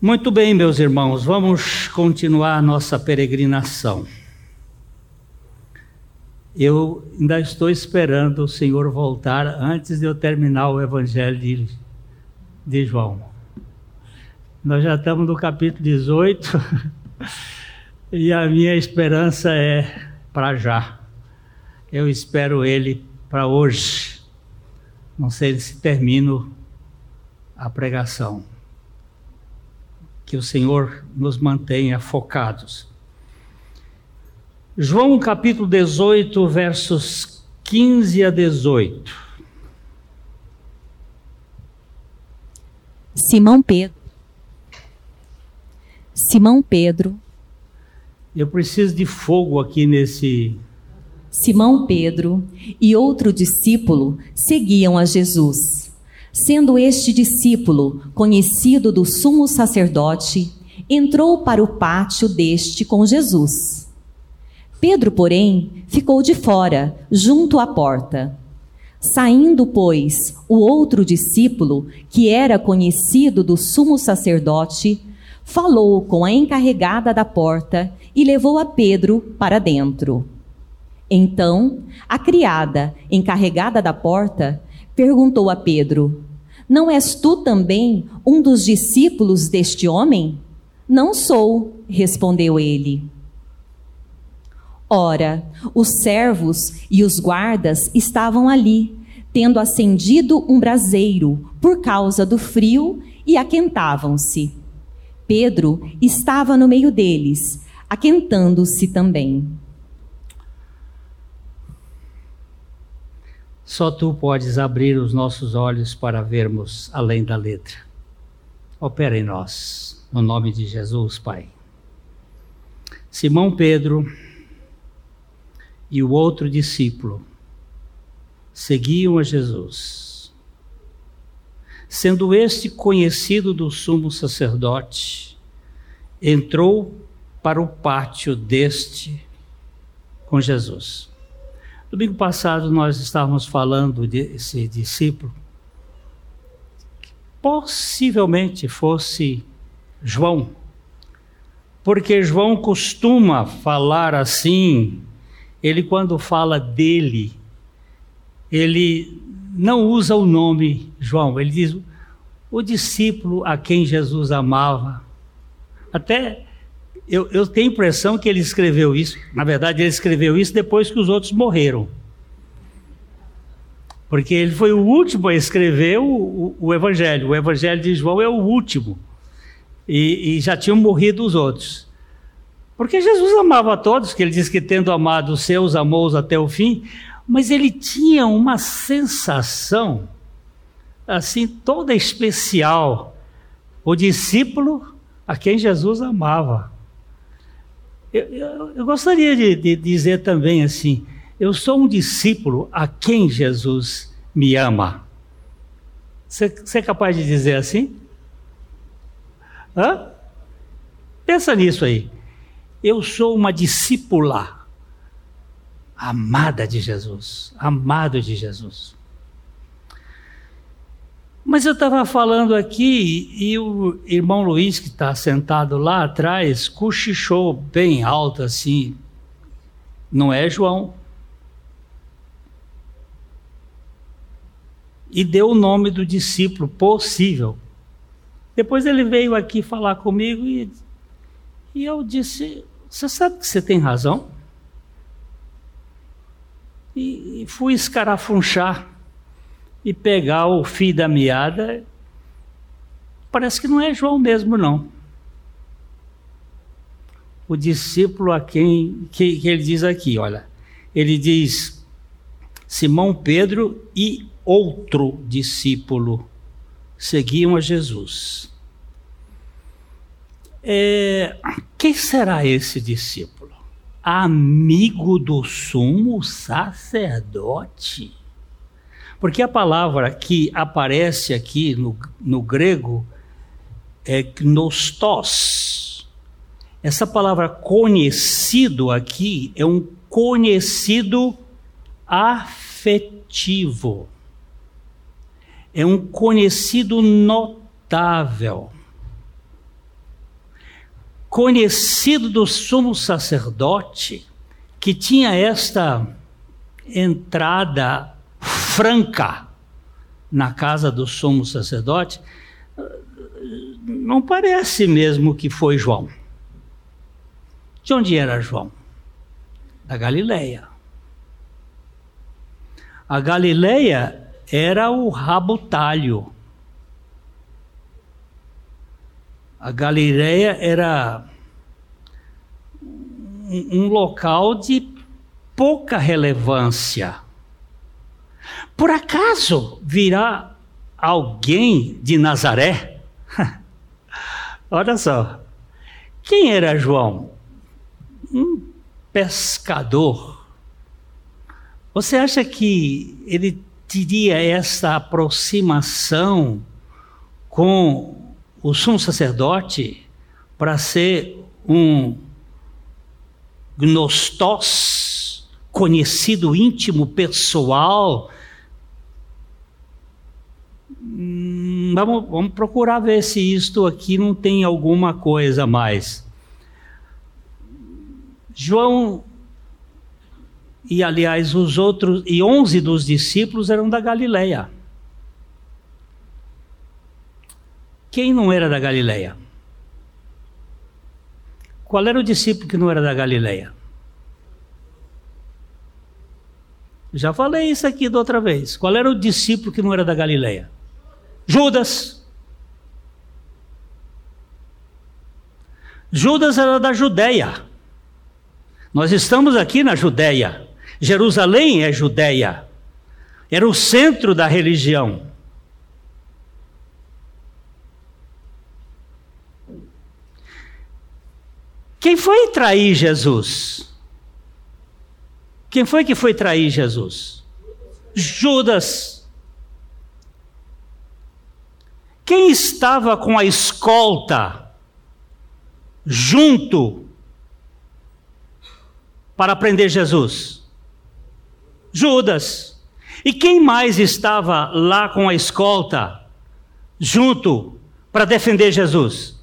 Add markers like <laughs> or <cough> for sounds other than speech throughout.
Muito bem, meus irmãos, vamos continuar nossa peregrinação. Eu ainda estou esperando o Senhor voltar antes de eu terminar o Evangelho de, de João. Nós já estamos no capítulo 18 <laughs> e a minha esperança é para já. Eu espero ele para hoje. Não sei se termino a pregação. Que o Senhor nos mantenha focados. João capítulo 18, versos 15 a 18. Simão Pedro. Simão Pedro. Eu preciso de fogo aqui nesse. Simão Pedro e outro discípulo seguiam a Jesus. Sendo este discípulo conhecido do sumo sacerdote, entrou para o pátio deste com Jesus. Pedro, porém, ficou de fora, junto à porta. Saindo, pois, o outro discípulo, que era conhecido do sumo sacerdote, falou com a encarregada da porta e levou a Pedro para dentro. Então, a criada, encarregada da porta, perguntou a Pedro: Não és tu também um dos discípulos deste homem? Não sou, respondeu ele. Ora, os servos e os guardas estavam ali, tendo acendido um braseiro por causa do frio e aquentavam-se. Pedro estava no meio deles, aquentando-se também. Só tu podes abrir os nossos olhos para vermos além da letra. Opera em nós, no nome de Jesus, Pai. Simão Pedro e o outro discípulo seguiam a Jesus. Sendo este conhecido do sumo sacerdote, entrou para o pátio deste com Jesus. Domingo passado nós estávamos falando desse discípulo, que possivelmente fosse João, porque João costuma falar assim ele quando fala dele, ele não usa o nome João, ele diz o discípulo a quem Jesus amava. Até eu, eu tenho a impressão que ele escreveu isso, na verdade, ele escreveu isso depois que os outros morreram. Porque ele foi o último a escrever o, o, o Evangelho. O Evangelho de João é o último. E, e já tinham morrido os outros. Porque Jesus amava a todos, que ele diz que tendo amado os seus, amou-os até o fim, mas ele tinha uma sensação, assim, toda especial, o discípulo a quem Jesus amava. Eu, eu, eu gostaria de, de dizer também assim: eu sou um discípulo a quem Jesus me ama. Você, é capaz de dizer assim? Hã? Pensa nisso aí. Eu sou uma discípula amada de Jesus, amado de Jesus. Mas eu estava falando aqui e o irmão Luiz, que está sentado lá atrás, cochichou bem alto assim. Não é João. E deu o nome do discípulo possível. Depois ele veio aqui falar comigo e, e eu disse: você sabe que você tem razão? E, e fui escarafunchar e pegar o fio da meada. Parece que não é João mesmo, não. O discípulo a quem que, que ele diz aqui, olha, ele diz Simão Pedro e outro discípulo seguiam a Jesus. É, quem será esse discípulo? Amigo do sumo sacerdote. Porque a palavra que aparece aqui no, no grego é gnostos. Essa palavra conhecido aqui é um conhecido afetivo. É um conhecido notável conhecido do sumo sacerdote, que tinha esta entrada franca na casa do sumo sacerdote, não parece mesmo que foi João. De onde era João? Da Galileia. A Galileia era o rabotalho. A Galileia era um local de pouca relevância. Por acaso virá alguém de Nazaré? <laughs> Olha só. Quem era João? Um pescador. Você acha que ele teria essa aproximação com o sumo sacerdote para ser um gnostós, conhecido íntimo, pessoal? Hum, vamos, vamos procurar ver se isto aqui não tem alguma coisa a mais. João e aliás os outros e onze dos discípulos eram da Galileia. Quem não era da Galileia? Qual era o discípulo que não era da Galileia? Já falei isso aqui da outra vez. Qual era o discípulo que não era da Galileia? Judas. Judas era da Judéia. Nós estamos aqui na Judéia. Jerusalém é Judéia. Era o centro da religião. Quem foi trair Jesus? Quem foi que foi trair Jesus? Judas. Quem estava com a escolta junto para prender Jesus? Judas. E quem mais estava lá com a escolta junto para defender Jesus?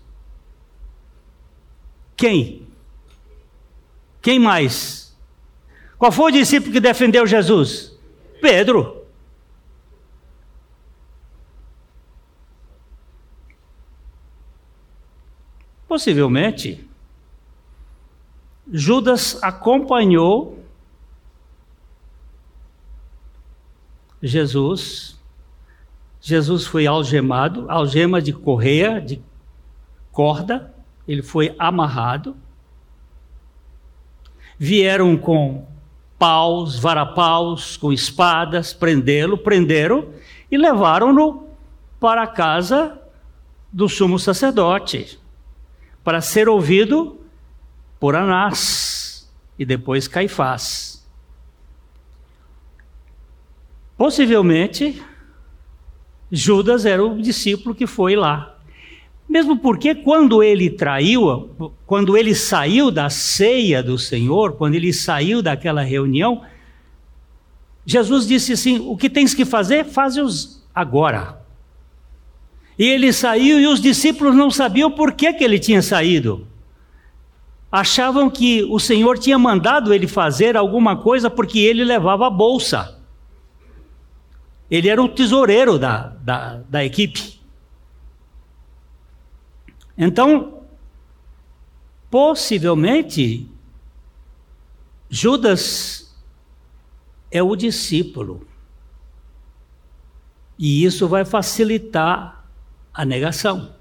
Quem? Quem mais? Qual foi o discípulo que defendeu Jesus? Pedro. Possivelmente, Judas acompanhou Jesus. Jesus foi algemado, algema de correia, de corda, ele foi amarrado. Vieram com paus, varapaus, com espadas, prendê-lo, prenderam e levaram-no para a casa do sumo sacerdote, para ser ouvido por Anás e depois Caifás. Possivelmente, Judas era o discípulo que foi lá. Mesmo porque quando ele traiu, quando ele saiu da ceia do Senhor, quando ele saiu daquela reunião, Jesus disse assim: O que tens que fazer, faze-os agora. E ele saiu e os discípulos não sabiam por que, que ele tinha saído achavam que o Senhor tinha mandado ele fazer alguma coisa porque ele levava a bolsa. Ele era o tesoureiro da, da, da equipe. Então, possivelmente, Judas é o discípulo. E isso vai facilitar a negação.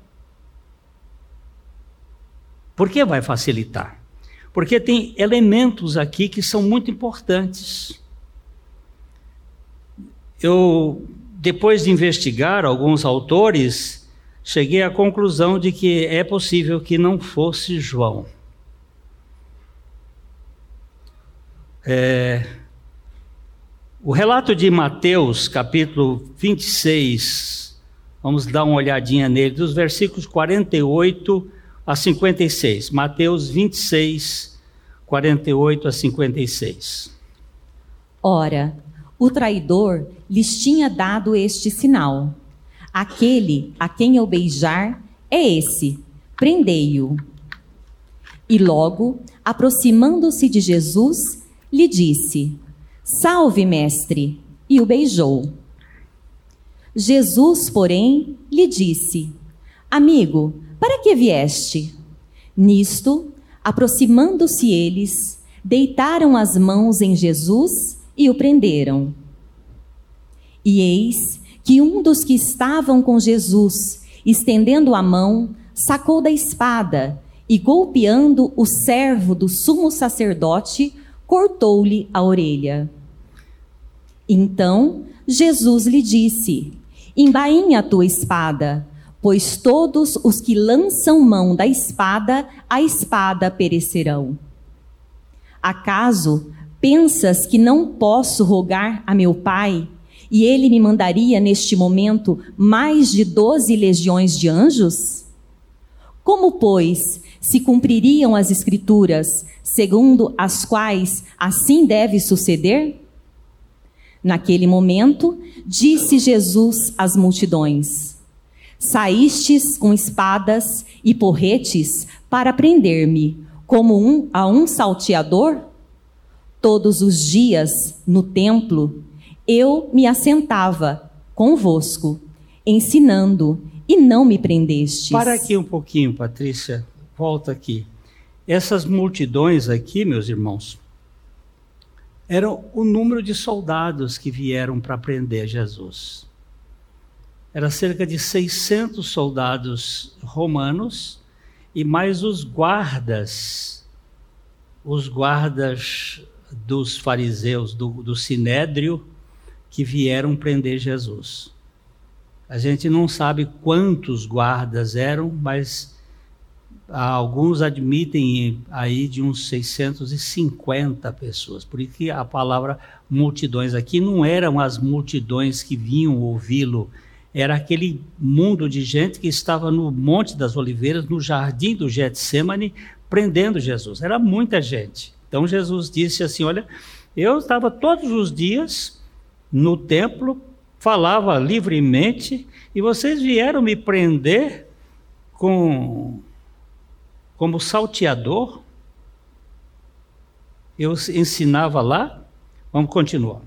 Por que vai facilitar? Porque tem elementos aqui que são muito importantes. Eu, depois de investigar alguns autores, cheguei à conclusão de que é possível que não fosse João. É, o relato de Mateus, capítulo 26, vamos dar uma olhadinha nele, dos versículos 48 a 56. Mateus 26, 48 a 56. Ora, o traidor lhes tinha dado este sinal: Aquele a quem eu beijar é esse, prendei-o. E logo, aproximando-se de Jesus, lhe disse: Salve, mestre! E o beijou. Jesus, porém, lhe disse: Amigo, para que vieste? Nisto, aproximando-se eles, deitaram as mãos em Jesus e o prenderam. E eis que um dos que estavam com Jesus, estendendo a mão, sacou da espada e, golpeando o servo do sumo sacerdote, cortou-lhe a orelha. Então Jesus lhe disse: Embainha a tua espada, pois todos os que lançam mão da espada, a espada perecerão. Acaso pensas que não posso rogar a meu Pai, e ele me mandaria neste momento mais de doze legiões de anjos? Como, pois, se cumpririam as Escrituras, segundo as quais assim deve suceder? Naquele momento, disse Jesus às multidões: Saístes com espadas e porretes para prender-me, como um a um salteador? Todos os dias, no templo, eu me assentava convosco, ensinando, e não me prendestes. Para aqui um pouquinho, Patrícia. Volta aqui. Essas multidões aqui, meus irmãos, eram o número de soldados que vieram para prender Jesus. Era cerca de 600 soldados romanos e mais os guardas, os guardas dos fariseus, do, do sinédrio, que vieram prender Jesus. A gente não sabe quantos guardas eram, mas alguns admitem aí de uns 650 pessoas. Por isso que a palavra multidões aqui não eram as multidões que vinham ouvi-lo, era aquele mundo de gente que estava no Monte das Oliveiras, no jardim do Getsemane, prendendo Jesus. Era muita gente. Então Jesus disse assim: Olha, eu estava todos os dias no templo, falava livremente, e vocês vieram me prender com como salteador. Eu ensinava lá. Vamos continuar.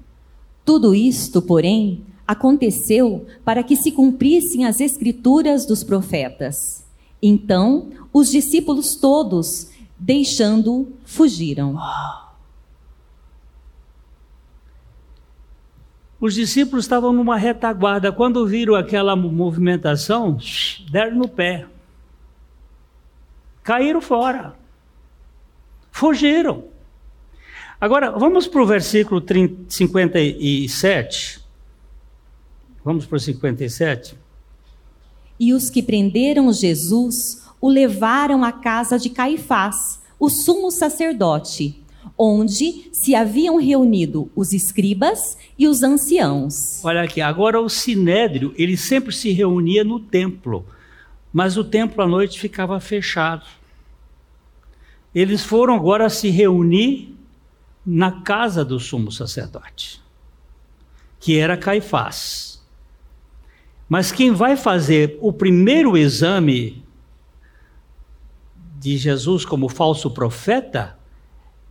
Tudo isto, porém, aconteceu para que se cumprissem as escrituras dos profetas. Então, os discípulos todos, deixando, fugiram. Os discípulos estavam numa retaguarda. Quando viram aquela movimentação, deram no pé caíram fora. Fugiram. Agora, vamos para o versículo 30, 57. Vamos para o 57. E os que prenderam Jesus o levaram à casa de Caifás, o sumo sacerdote, onde se haviam reunido os escribas e os anciãos. Olha aqui, agora o sinédrio, ele sempre se reunia no templo mas o templo à noite ficava fechado. Eles foram agora se reunir na casa do sumo sacerdote, que era Caifás. Mas quem vai fazer o primeiro exame de Jesus como falso profeta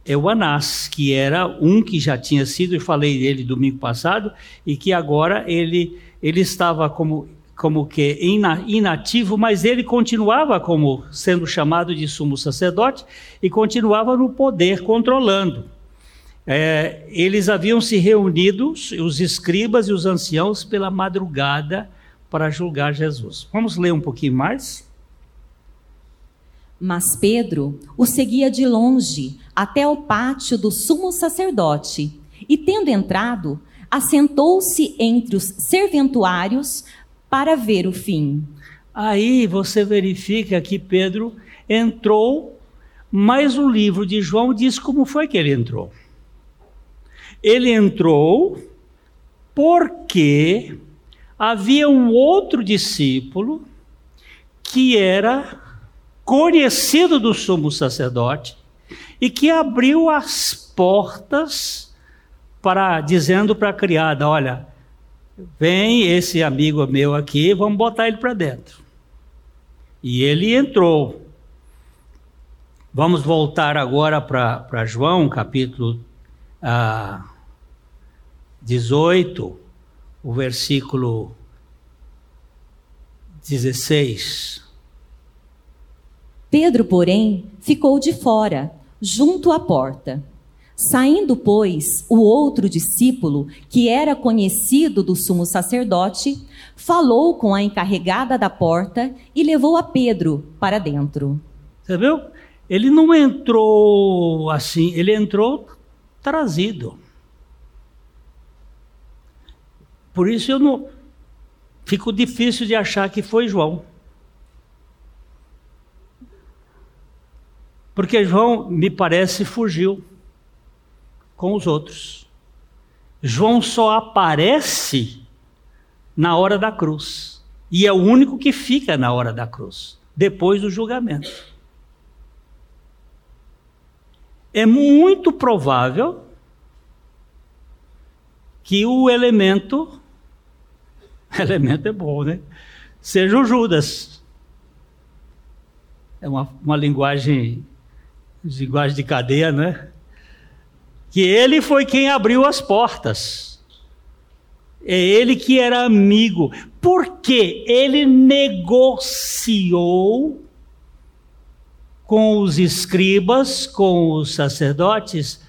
é o Anás, que era um que já tinha sido, eu falei dele domingo passado, e que agora ele, ele estava como como que inativo, mas ele continuava como sendo chamado de sumo sacerdote e continuava no poder controlando. É, eles haviam se reunido, os escribas e os anciãos, pela madrugada para julgar Jesus. Vamos ler um pouquinho mais? Mas Pedro o seguia de longe até o pátio do sumo sacerdote e, tendo entrado, assentou-se entre os serventuários para ver o fim. Aí você verifica que Pedro entrou, mas o livro de João diz como foi que ele entrou. Ele entrou porque havia um outro discípulo que era conhecido do sumo sacerdote e que abriu as portas para dizendo para a criada, olha, Vem esse amigo meu aqui, vamos botar ele para dentro. E ele entrou. Vamos voltar agora para João, capítulo ah, 18, o versículo 16. Pedro, porém, ficou de fora, junto à porta. Saindo, pois, o outro discípulo, que era conhecido do sumo sacerdote, falou com a encarregada da porta e levou a Pedro para dentro. Você viu? Ele não entrou assim, ele entrou trazido. Por isso eu não fico difícil de achar que foi João. Porque João, me parece, fugiu com os outros. João só aparece na hora da cruz. E é o único que fica na hora da cruz, depois do julgamento. É muito provável que o elemento, <laughs> elemento é bom, né? Seja o Judas. É uma, uma linguagem linguagem de cadeia, né? Que ele foi quem abriu as portas. É ele que era amigo. Porque ele negociou com os escribas, com os sacerdotes,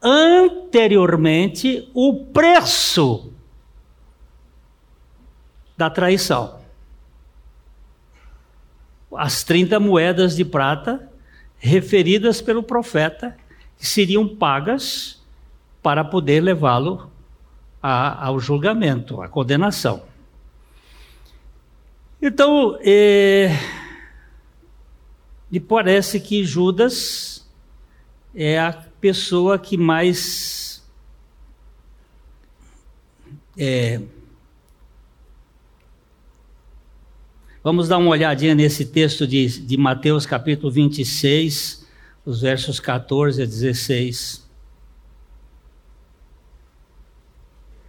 anteriormente o preço da traição. As 30 moedas de prata referidas pelo profeta, seriam pagas para poder levá-lo ao julgamento, à condenação. Então, é, me parece que Judas é a pessoa que mais é, Vamos dar uma olhadinha nesse texto de, de Mateus capítulo 26, os versos 14 a 16.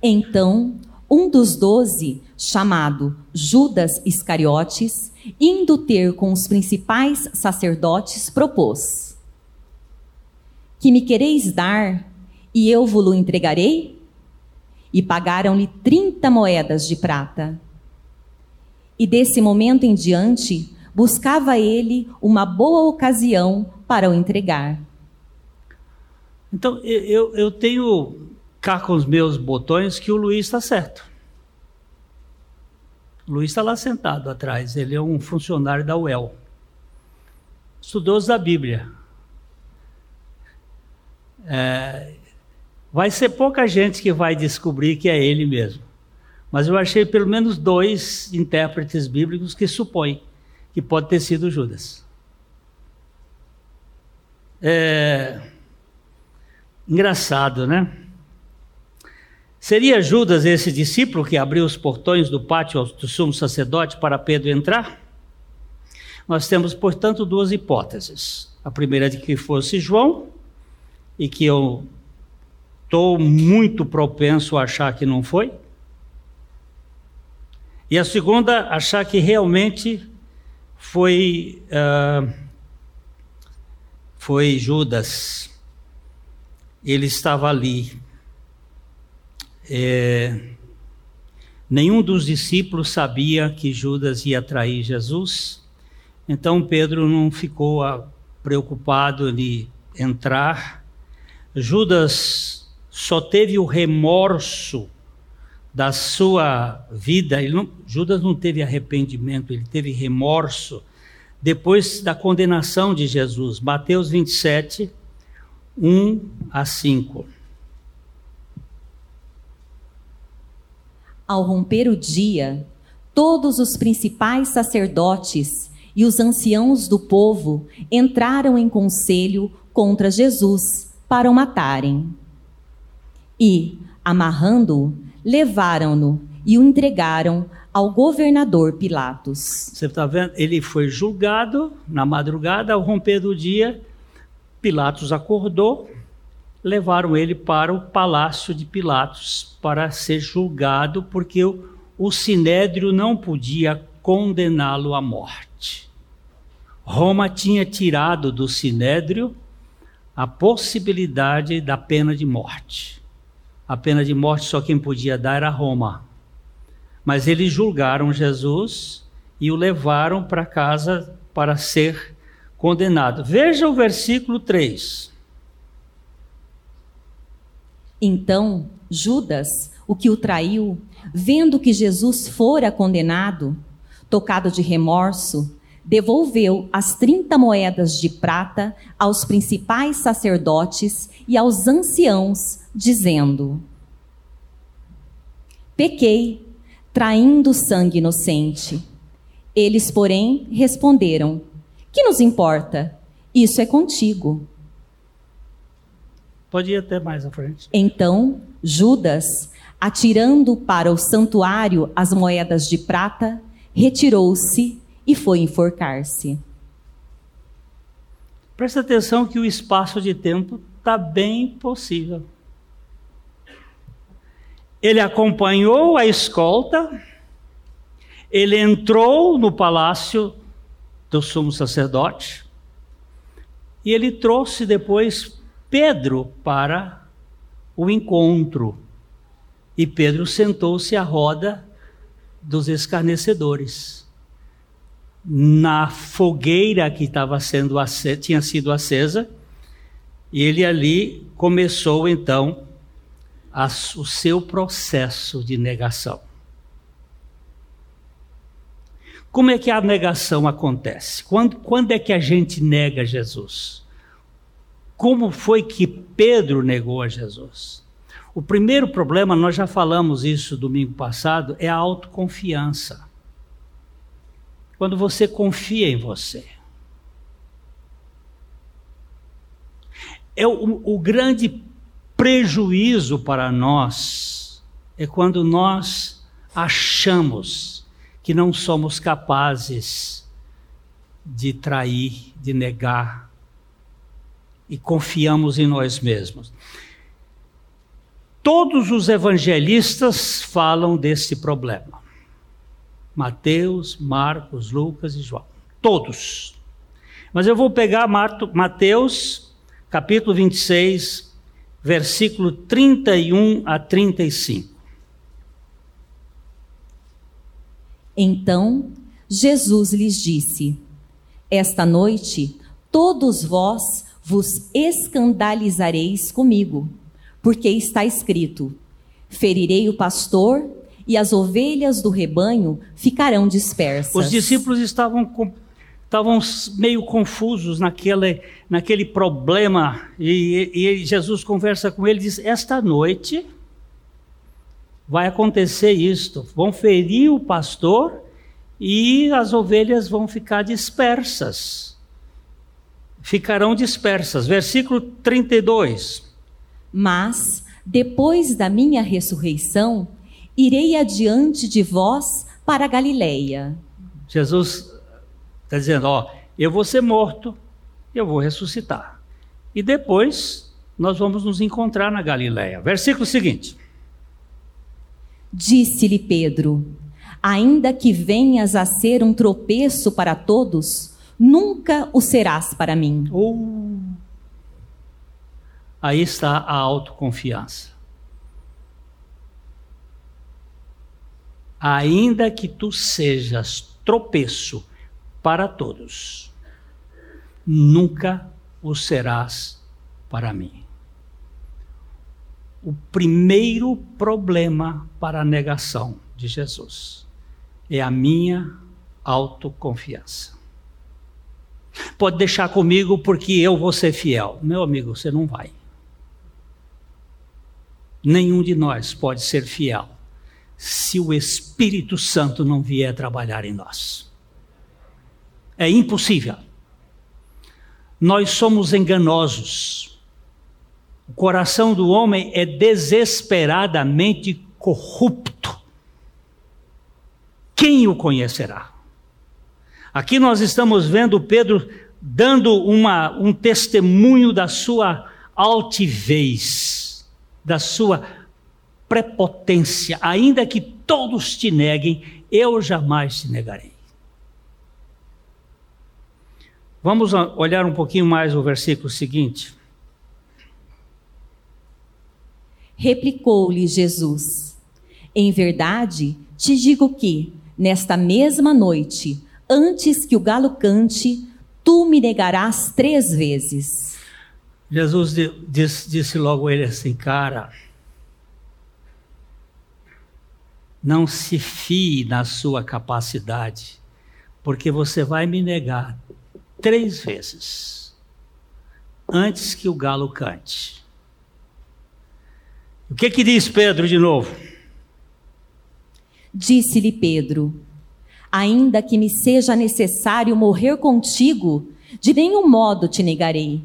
Então, um dos doze, chamado Judas Iscariotes, indo ter com os principais sacerdotes, propôs: Que me quereis dar, e eu vos-lo entregarei? E pagaram-lhe trinta moedas de prata. E desse momento em diante, buscava ele uma boa ocasião para o entregar. Então, eu, eu tenho cá com os meus botões que o Luiz está certo. O Luiz está lá sentado atrás, ele é um funcionário da UEL. Estudioso da Bíblia. É, vai ser pouca gente que vai descobrir que é ele mesmo. Mas eu achei pelo menos dois intérpretes bíblicos que supõem que pode ter sido Judas. É... Engraçado, né? Seria Judas esse discípulo que abriu os portões do pátio do sumo sacerdote para Pedro entrar? Nós temos, portanto, duas hipóteses. A primeira é de que fosse João, e que eu estou muito propenso a achar que não foi. E a segunda, achar que realmente foi, uh, foi Judas. Ele estava ali. É, nenhum dos discípulos sabia que Judas ia trair Jesus, então Pedro não ficou uh, preocupado de entrar. Judas só teve o remorso da sua vida, não, Judas não teve arrependimento, ele teve remorso depois da condenação de Jesus. Mateus 27, 1 a 5. Ao romper o dia, todos os principais sacerdotes e os anciãos do povo entraram em conselho contra Jesus para o matarem. E, amarrando-o, levaram-no e o entregaram ao governador Pilatos. Você está vendo? Ele foi julgado na madrugada, ao romper do dia, Pilatos acordou, levaram ele para o palácio de Pilatos para ser julgado, porque o, o sinédrio não podia condená-lo à morte. Roma tinha tirado do sinédrio a possibilidade da pena de morte. A pena de morte só quem podia dar era Roma. Mas eles julgaram Jesus e o levaram para casa para ser condenado. Veja o versículo 3. Então, Judas, o que o traiu, vendo que Jesus fora condenado, tocado de remorso, devolveu as 30 moedas de prata aos principais sacerdotes e aos anciãos, dizendo: Pequei, traindo sangue inocente. Eles, porém, responderam: Que nos importa? Isso é contigo. Pode ir até mais à frente. Então, Judas, atirando para o santuário as moedas de prata, retirou-se e foi enforcar-se. Presta atenção que o espaço de tempo está bem possível. Ele acompanhou a escolta, ele entrou no palácio do sumo sacerdote e ele trouxe depois Pedro para o encontro. E Pedro sentou-se à roda dos escarnecedores. Na fogueira que estava sendo tinha sido acesa, e ele ali começou então a, o seu processo de negação. Como é que a negação acontece? Quando, quando é que a gente nega Jesus? Como foi que Pedro negou a Jesus? O primeiro problema, nós já falamos isso domingo passado, é a autoconfiança. Quando você confia em você. É o, o grande prejuízo para nós é quando nós achamos que não somos capazes de trair, de negar e confiamos em nós mesmos. Todos os evangelistas falam desse problema. Mateus, Marcos, Lucas e João. Todos. Mas eu vou pegar Mateus, capítulo 26, versículo 31 a 35. Então Jesus lhes disse: Esta noite todos vós vos escandalizareis comigo, porque está escrito: ferirei o pastor e as ovelhas do rebanho ficarão dispersas. Os discípulos estavam estavam meio confusos naquele, naquele problema e, e Jesus conversa com ele e diz: esta noite vai acontecer isto, vão ferir o pastor e as ovelhas vão ficar dispersas ficarão dispersas. Versículo 32. Mas, depois da minha ressurreição, irei adiante de vós para a Galileia. Jesus está dizendo: Ó, eu vou ser morto, eu vou ressuscitar. E depois nós vamos nos encontrar na Galileia. Versículo seguinte. Disse-lhe Pedro: Ainda que venhas a ser um tropeço para todos, nunca o serás para mim. Oh. Aí está a autoconfiança. Ainda que tu sejas tropeço para todos, nunca o serás para mim. O primeiro problema para a negação de Jesus é a minha autoconfiança. Pode deixar comigo porque eu vou ser fiel. Meu amigo, você não vai. Nenhum de nós pode ser fiel se o Espírito Santo não vier trabalhar em nós. É impossível. Nós somos enganosos. O coração do homem é desesperadamente corrupto. Quem o conhecerá? Aqui nós estamos vendo Pedro dando uma, um testemunho da sua altivez, da sua prepotência. Ainda que todos te neguem, eu jamais te negarei. Vamos olhar um pouquinho mais o versículo seguinte. Replicou-lhe Jesus: Em verdade, te digo que, nesta mesma noite, antes que o galo cante, tu me negarás três vezes. Jesus disse, disse logo a ele assim, cara, não se fie na sua capacidade, porque você vai me negar três vezes antes que o galo cante. O que que diz Pedro de novo? Disse-lhe Pedro: Ainda que me seja necessário morrer contigo, de nenhum modo te negarei.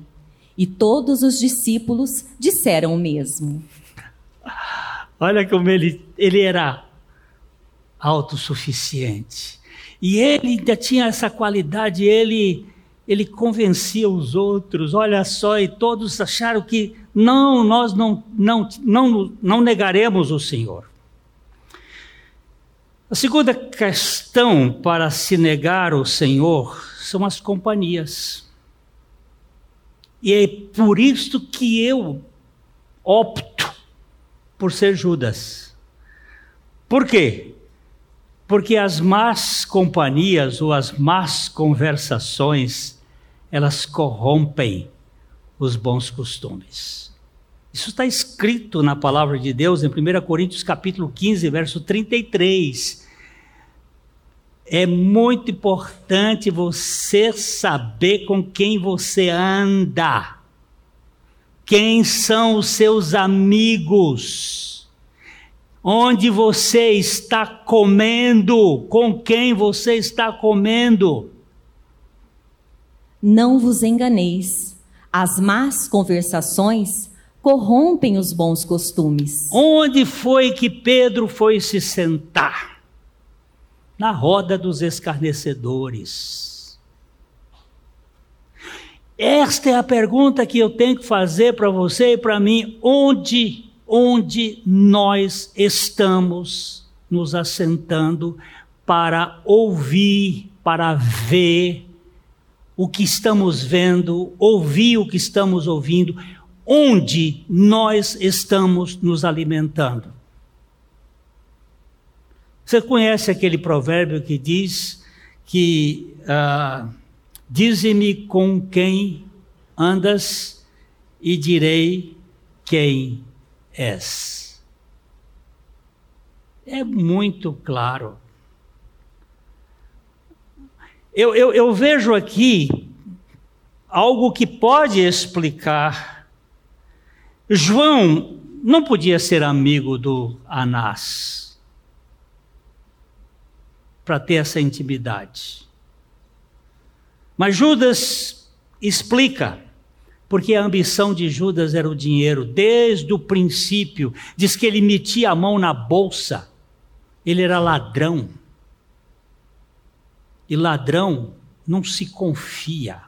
E todos os discípulos disseram o mesmo. Olha como ele, ele era autossuficiente. E ele ainda tinha essa qualidade, ele, ele convencia os outros, olha só, e todos acharam que não, nós não, não, não, não negaremos o Senhor. A segunda questão para se negar o Senhor são as companhias. E é por isso que eu opto por ser Judas. Por quê? Porque as más companhias ou as más conversações, elas corrompem os bons costumes. Isso está escrito na palavra de Deus em 1 Coríntios capítulo 15, verso 33. É muito importante você saber com quem você anda. Quem são os seus amigos? Onde você está comendo? Com quem você está comendo? Não vos enganeis. As más conversações corrompem os bons costumes. Onde foi que Pedro foi se sentar? Na roda dos escarnecedores. Esta é a pergunta que eu tenho que fazer para você e para mim. Onde, onde nós estamos nos assentando para ouvir, para ver o que estamos vendo, ouvir o que estamos ouvindo, onde nós estamos nos alimentando. Você conhece aquele provérbio que diz que uh, dize-me com quem andas e direi quem és. É muito claro. Eu, eu, eu vejo aqui algo que pode explicar João não podia ser amigo do Anás para ter essa intimidade. Mas Judas explica, porque a ambição de Judas era o dinheiro, desde o princípio. Diz que ele metia a mão na bolsa, ele era ladrão. E ladrão não se confia.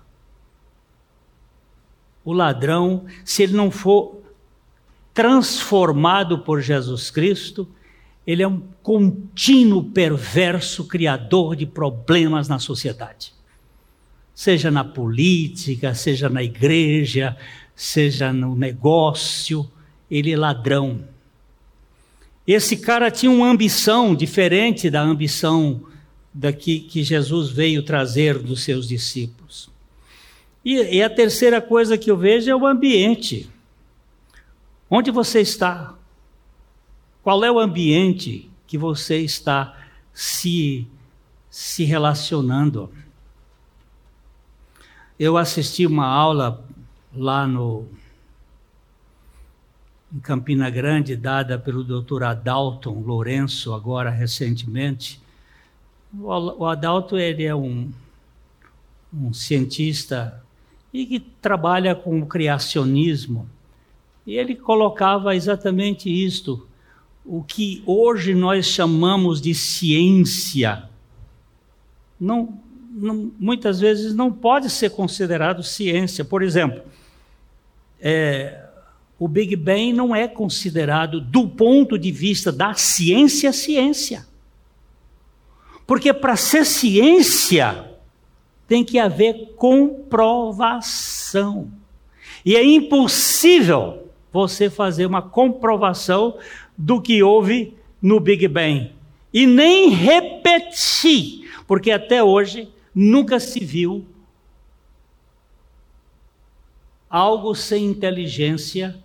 O ladrão, se ele não for transformado por Jesus Cristo, ele é um contínuo perverso criador de problemas na sociedade. Seja na política, seja na igreja, seja no negócio, ele é ladrão. Esse cara tinha uma ambição diferente da ambição da que, que Jesus veio trazer dos seus discípulos. E, e a terceira coisa que eu vejo é o ambiente. Onde você está? Qual é o ambiente que você está se, se relacionando? Eu assisti uma aula lá no em Campina Grande, dada pelo Dr. Adalton Lourenço, agora recentemente. O Adalto ele é um, um cientista e que trabalha com o criacionismo. E ele colocava exatamente isto. O que hoje nós chamamos de ciência, não, não, muitas vezes não pode ser considerado ciência. Por exemplo, é, o Big Bang não é considerado, do ponto de vista da ciência, ciência. Porque para ser ciência, tem que haver comprovação. E é impossível você fazer uma comprovação do que houve no Big Bang. E nem repetir, porque até hoje nunca se viu algo sem inteligência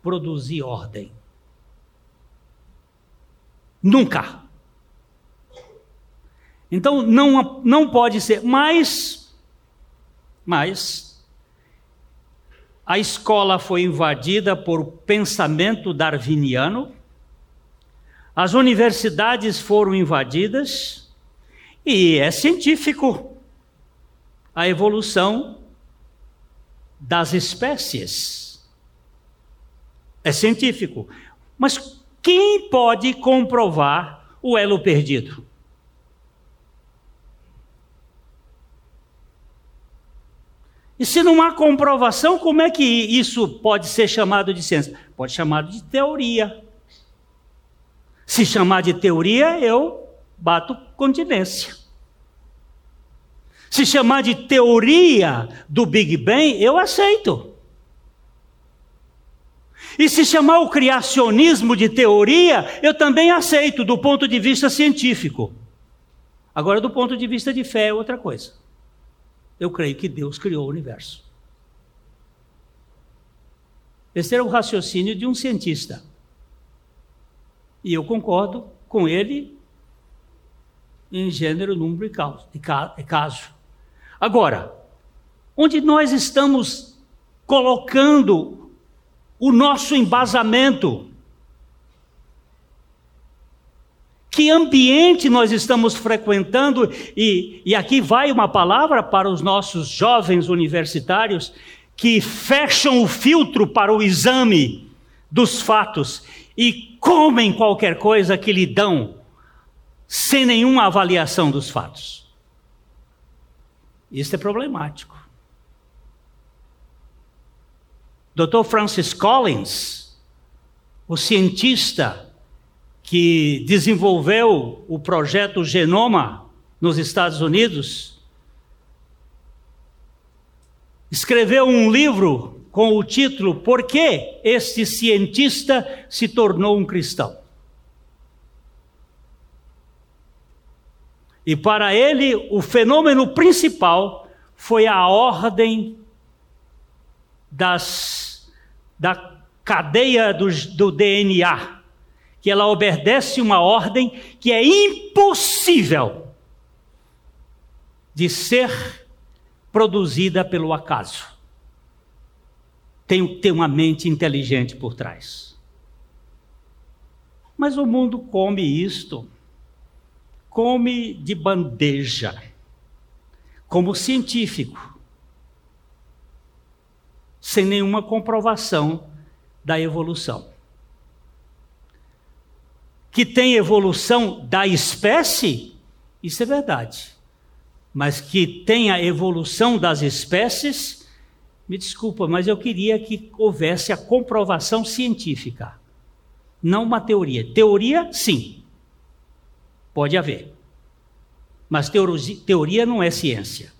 produzir ordem. Nunca. Então não, não pode ser, mas, mas a escola foi invadida por pensamento darwiniano, as universidades foram invadidas e é científico a evolução das espécies. É científico. Mas quem pode comprovar o elo perdido? E se não há comprovação, como é que isso pode ser chamado de ciência? Pode chamar de teoria. Se chamar de teoria, eu bato continência. Se chamar de teoria do Big Bang, eu aceito. E se chamar o criacionismo de teoria, eu também aceito, do ponto de vista científico. Agora, do ponto de vista de fé, é outra coisa eu creio que Deus criou o universo. Esse era o raciocínio de um cientista. E eu concordo com ele em gênero, número e caso. Agora, onde nós estamos colocando o nosso embasamento Que ambiente nós estamos frequentando? E, e aqui vai uma palavra para os nossos jovens universitários que fecham o filtro para o exame dos fatos e comem qualquer coisa que lhe dão sem nenhuma avaliação dos fatos. Isso é problemático. Dr. Francis Collins, o cientista que desenvolveu o projeto Genoma nos Estados Unidos, escreveu um livro com o título Por que este cientista se tornou um cristão? E para ele, o fenômeno principal foi a ordem das, da cadeia do, do DNA que ela obedece uma ordem que é impossível de ser produzida pelo acaso. Tem que ter uma mente inteligente por trás. Mas o mundo come isto, come de bandeja, como científico, sem nenhuma comprovação da evolução que tem evolução da espécie, isso é verdade. Mas que tem a evolução das espécies, me desculpa, mas eu queria que houvesse a comprovação científica, não uma teoria. Teoria, sim, pode haver. Mas teoria não é ciência.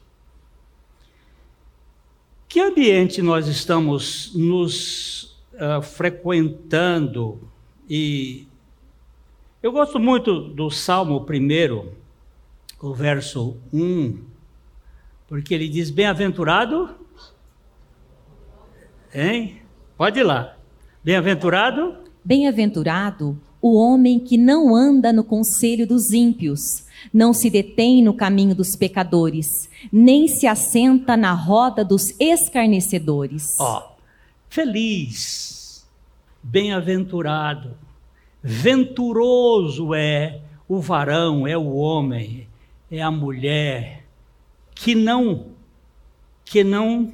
Que ambiente nós estamos nos uh, frequentando e eu gosto muito do Salmo 1, o verso 1, porque ele diz: Bem-aventurado. Hein? Pode ir lá. Bem-aventurado. Bem-aventurado o homem que não anda no conselho dos ímpios, não se detém no caminho dos pecadores, nem se assenta na roda dos escarnecedores. Ó, oh, feliz, bem-aventurado Venturoso é o varão, é o homem, é a mulher que não que não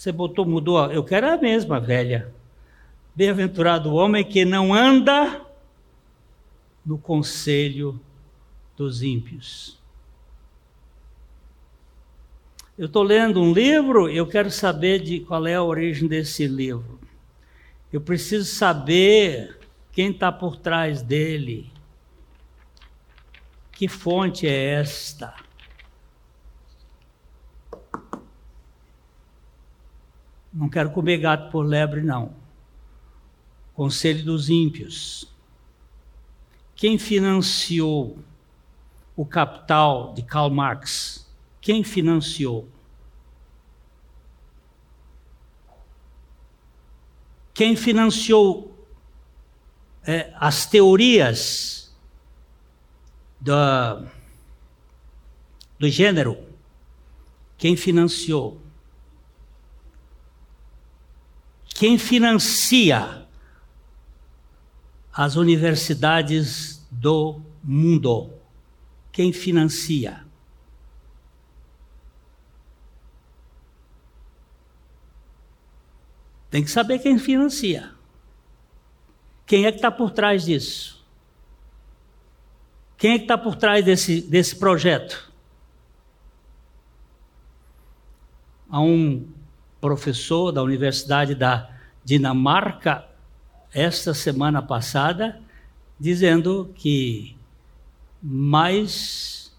Você botou mudou, eu quero a mesma velha. Bem-aventurado o homem que não anda no conselho dos ímpios. Eu estou lendo um livro, eu quero saber de qual é a origem desse livro. Eu preciso saber quem está por trás dele. Que fonte é esta? Não quero comer gato por lebre, não. Conselho dos ímpios. Quem financiou o capital de Karl Marx? Quem financiou? Quem financiou é, as teorias da, do gênero? Quem financiou? Quem financia as universidades do mundo? Quem financia? Tem que saber quem financia. Quem é que está por trás disso? Quem é que está por trás desse, desse projeto? Há um professor da Universidade da Dinamarca, esta semana passada, dizendo que mais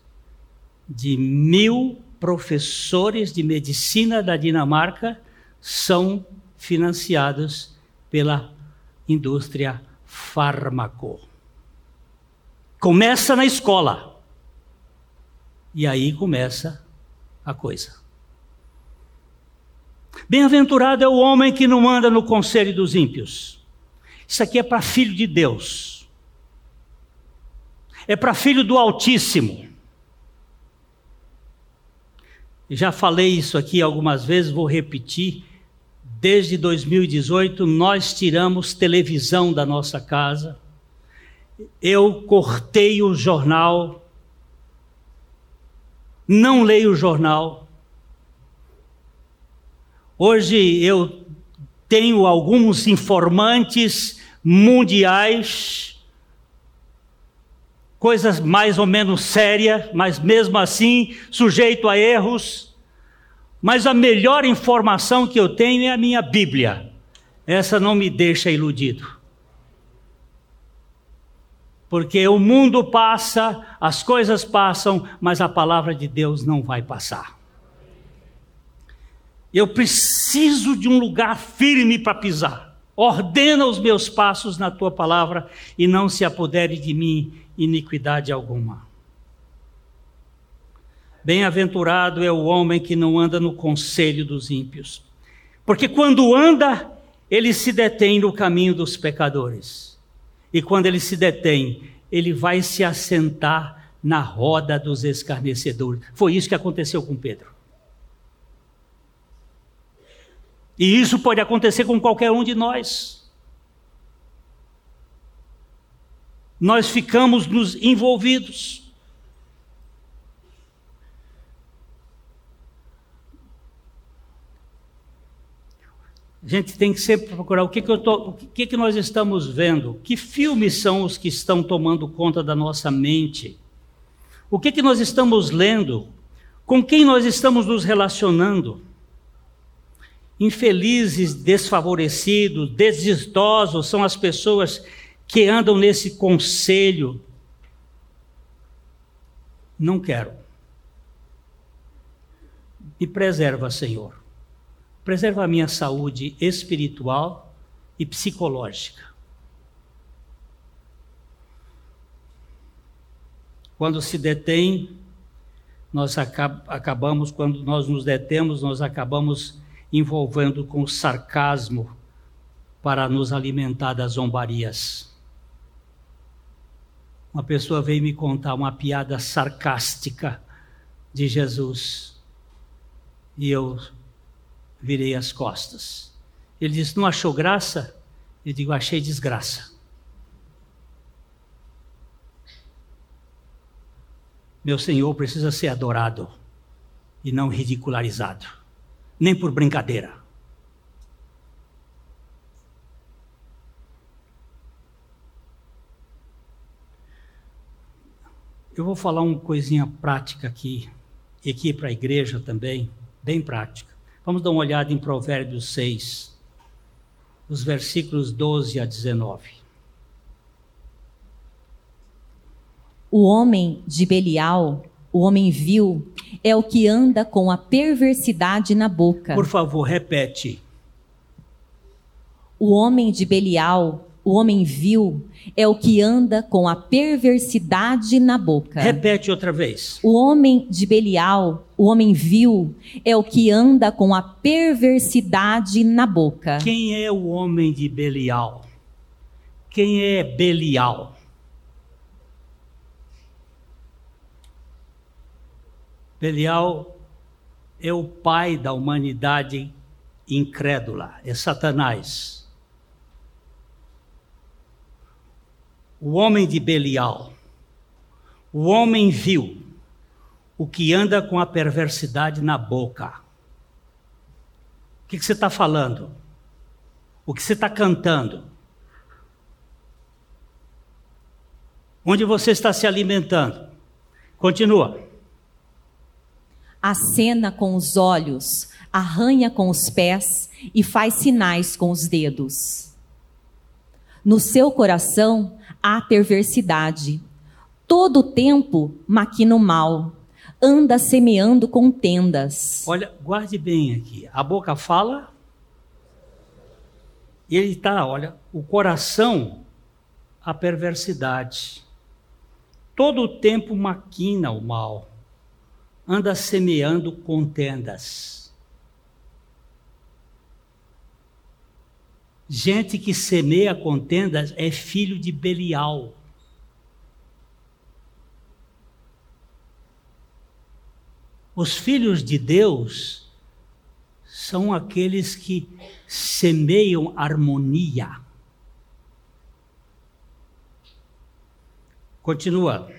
de mil professores de medicina da Dinamarca são financiados pela indústria fármaco. Começa na escola. E aí começa a coisa. Bem-aventurado é o homem que não anda no conselho dos ímpios. Isso aqui é para filho de Deus. É para filho do Altíssimo. Já falei isso aqui algumas vezes, vou repetir. Desde 2018, nós tiramos televisão da nossa casa. Eu cortei o jornal. Não leio o jornal. Hoje eu tenho alguns informantes mundiais, coisas mais ou menos sérias, mas mesmo assim sujeito a erros. Mas a melhor informação que eu tenho é a minha Bíblia. Essa não me deixa iludido. Porque o mundo passa, as coisas passam, mas a palavra de Deus não vai passar. Eu preciso de um lugar firme para pisar. Ordena os meus passos na tua palavra e não se apodere de mim iniquidade alguma. Bem-aventurado é o homem que não anda no conselho dos ímpios, porque quando anda, ele se detém no caminho dos pecadores. E quando ele se detém, ele vai se assentar na roda dos escarnecedores. Foi isso que aconteceu com Pedro. E isso pode acontecer com qualquer um de nós. Nós ficamos nos envolvidos. A gente tem que sempre procurar o que, que, tô, o que, que nós estamos vendo, que filmes são os que estão tomando conta da nossa mente, o que, que nós estamos lendo, com quem nós estamos nos relacionando. Infelizes, desfavorecidos, desditosos são as pessoas que andam nesse conselho. Não quero. Me preserva, Senhor preserva a minha saúde espiritual e psicológica. Quando se detém, nós acabamos, quando nós nos detemos, nós acabamos envolvendo com sarcasmo para nos alimentar das zombarias. Uma pessoa veio me contar uma piada sarcástica de Jesus. E eu virei as costas. Ele disse: Não achou graça? Eu digo: Achei desgraça. Meu Senhor precisa ser adorado e não ridicularizado, nem por brincadeira. Eu vou falar uma coisinha prática aqui, e aqui para a igreja também, bem prática. Vamos dar uma olhada em Provérbios 6, os versículos 12 a 19. O homem de Belial, o homem vil, é o que anda com a perversidade na boca. Por favor, repete. O homem de Belial, o homem vil, é o que anda com a perversidade na boca. Repete outra vez. O homem de Belial, o homem vil, é o que anda com a perversidade na boca. Quem é o homem de Belial? Quem é Belial? Belial é o pai da humanidade incrédula, é Satanás. O homem de Belial, o homem vil, o que anda com a perversidade na boca. O que, que você está falando? O que você está cantando? Onde você está se alimentando? Continua acena com os olhos, arranha com os pés e faz sinais com os dedos. No seu coração há perversidade. Todo o tempo maquina o mal, anda semeando contendas. Olha, guarde bem aqui. A boca fala, e ele está, olha, o coração, a perversidade. Todo o tempo maquina o mal anda semeando contendas. Gente que semeia contendas é filho de Belial. Os filhos de Deus são aqueles que semeiam harmonia. Continua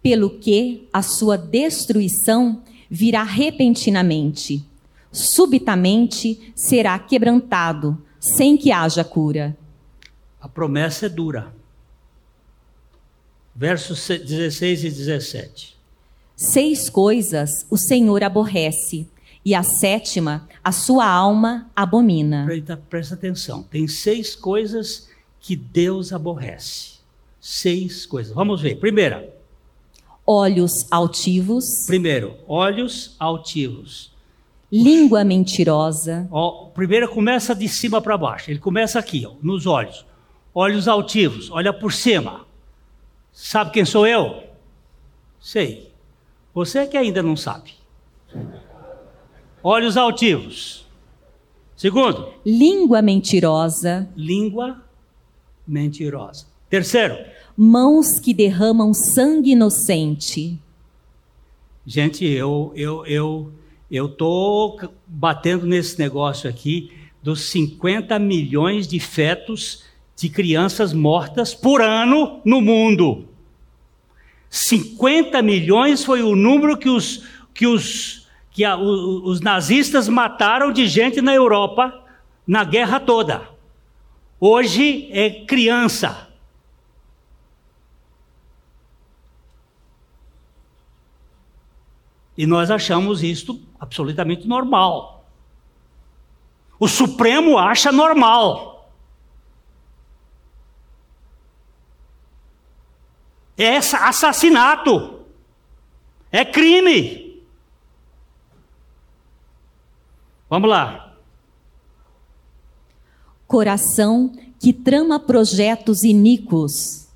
pelo que a sua destruição virá repentinamente. Subitamente será quebrantado, sem que haja cura. A promessa é dura. Versos 16 e 17. Seis coisas o Senhor aborrece, e a sétima a sua alma abomina. Presta, presta atenção, tem seis coisas que Deus aborrece. Seis coisas. Vamos ver. Primeira, olhos altivos. Primeiro, olhos altivos. Língua mentirosa. Ó, primeiro começa de cima para baixo. Ele começa aqui, ó, nos olhos. Olhos altivos, olha por cima. Sabe quem sou eu? Sei. Você é que ainda não sabe. Olhos altivos. Segundo, língua mentirosa. Língua mentirosa. Terceiro, mãos que derramam sangue inocente. Gente, eu eu eu eu tô batendo nesse negócio aqui dos 50 milhões de fetos de crianças mortas por ano no mundo. 50 milhões foi o número que os que os que a, os nazistas mataram de gente na Europa na guerra toda. Hoje é criança. E nós achamos isto absolutamente normal. O Supremo acha normal. É assassinato. É crime. Vamos lá. Coração que trama projetos iníquos,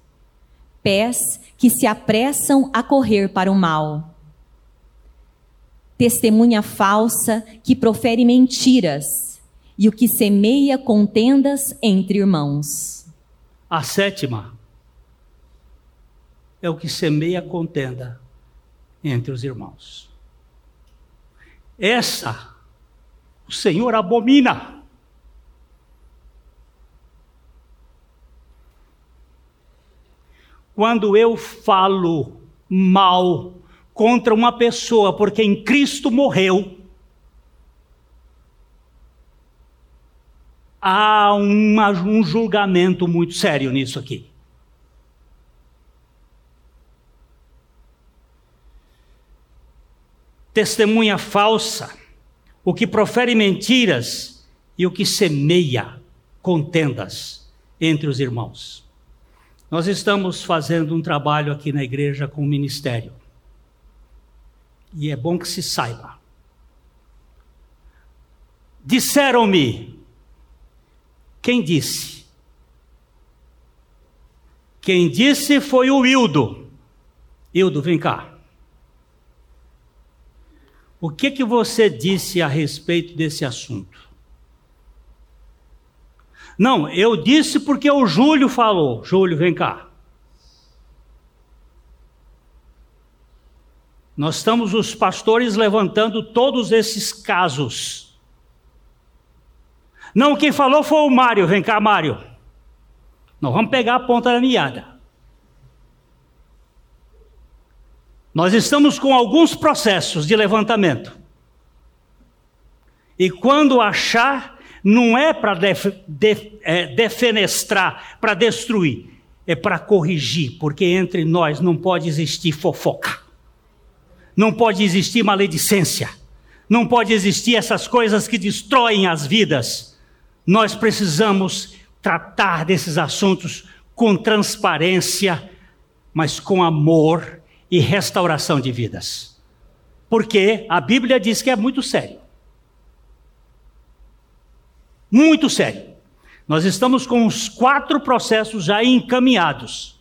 pés que se apressam a correr para o mal testemunha falsa que profere mentiras e o que semeia contendas entre irmãos. A sétima é o que semeia contenda entre os irmãos. Essa o Senhor abomina. Quando eu falo mal contra uma pessoa porque em Cristo morreu, há uma, um julgamento muito sério nisso aqui. Testemunha falsa, o que profere mentiras e o que semeia contendas entre os irmãos. Nós estamos fazendo um trabalho aqui na igreja com o ministério. E é bom que se saiba. Disseram-me. Quem disse? Quem disse foi o Hildo. Hildo, vem cá. O que que você disse a respeito desse assunto? Não, eu disse porque o Júlio falou. Júlio, vem cá. Nós estamos os pastores levantando todos esses casos. Não, quem falou foi o Mário. Vem cá, Mário. Nós vamos pegar a ponta da meada. Nós estamos com alguns processos de levantamento. E quando achar não é para def, def, é, defenestrar, para destruir, é para corrigir, porque entre nós não pode existir fofoca, não pode existir maledicência, não pode existir essas coisas que destroem as vidas. Nós precisamos tratar desses assuntos com transparência, mas com amor e restauração de vidas. Porque a Bíblia diz que é muito sério. Muito sério. Nós estamos com os quatro processos já encaminhados.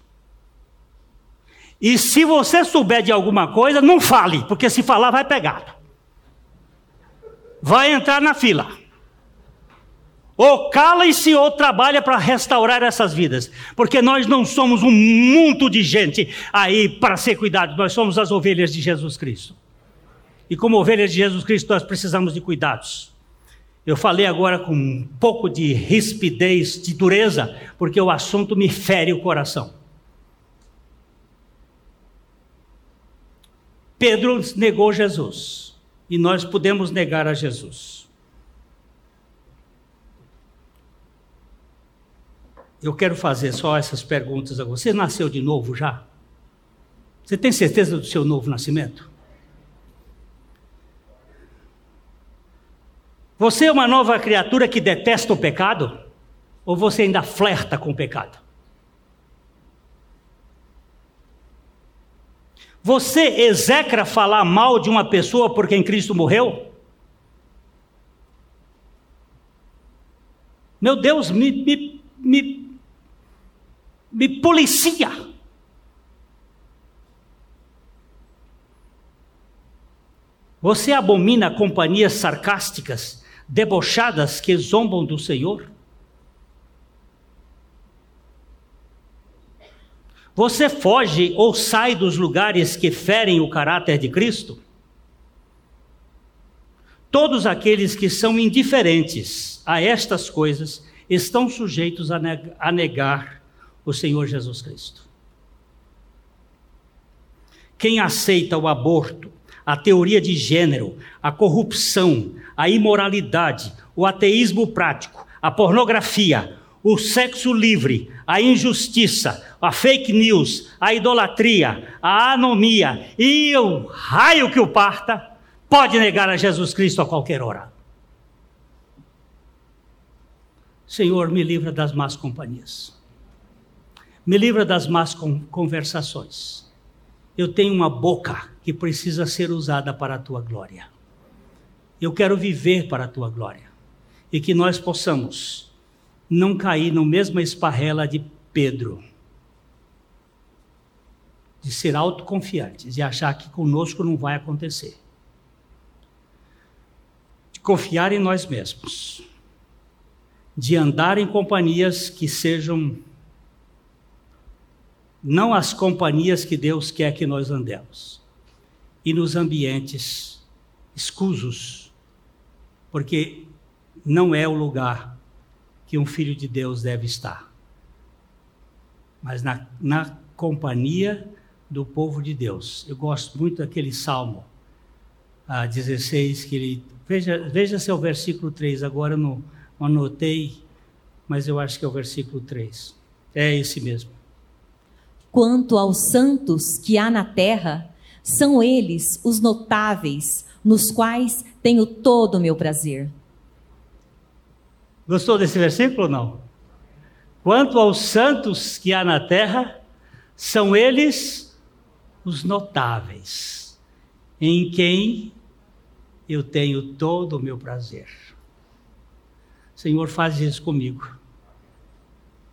E se você souber de alguma coisa, não fale, porque se falar vai pegar. Vai entrar na fila. Ou cala-se ou trabalha para restaurar essas vidas. Porque nós não somos um mundo de gente aí para ser cuidado, nós somos as ovelhas de Jesus Cristo. E como ovelhas de Jesus Cristo, nós precisamos de cuidados. Eu falei agora com um pouco de rispidez, de dureza, porque o assunto me fere o coração. Pedro negou Jesus e nós podemos negar a Jesus. Eu quero fazer só essas perguntas a você. Nasceu de novo já? Você tem certeza do seu novo nascimento? Você é uma nova criatura que detesta o pecado? Ou você ainda flerta com o pecado? Você execra falar mal de uma pessoa por quem Cristo morreu? Meu Deus, me, me, me, me policia. Você abomina companhias sarcásticas debochadas que zombam do Senhor? Você foge ou sai dos lugares que ferem o caráter de Cristo? Todos aqueles que são indiferentes a estas coisas estão sujeitos a negar o Senhor Jesus Cristo. Quem aceita o aborto, a teoria de gênero, a corrupção, a imoralidade, o ateísmo prático, a pornografia, o sexo livre, a injustiça, a fake news, a idolatria, a anomia e o raio que o parta, pode negar a Jesus Cristo a qualquer hora. Senhor, me livra das más companhias. Me livra das más conversações. Eu tenho uma boca que precisa ser usada para a tua glória. Eu quero viver para a tua glória. E que nós possamos não cair na mesma esparrela de Pedro, de ser autoconfiantes e achar que conosco não vai acontecer. De confiar em nós mesmos. De andar em companhias que sejam não as companhias que Deus quer que nós andemos, e nos ambientes escusos porque não é o lugar que um filho de Deus deve estar, mas na, na companhia do povo de Deus. Eu gosto muito daquele salmo ah, 16, que ele. Veja, veja se é o versículo 3, agora eu não, anotei, mas eu acho que é o versículo 3. É esse mesmo. Quanto aos santos que há na terra, são eles os notáveis, nos quais tenho todo o meu prazer. Gostou desse versículo ou não? Quanto aos santos que há na terra, são eles os notáveis, em quem eu tenho todo o meu prazer. Senhor, faz isso comigo.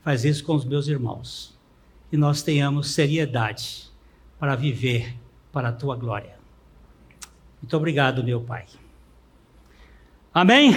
Faz isso com os meus irmãos. E nós tenhamos seriedade para viver para a tua glória. Muito obrigado, meu Pai. Amém?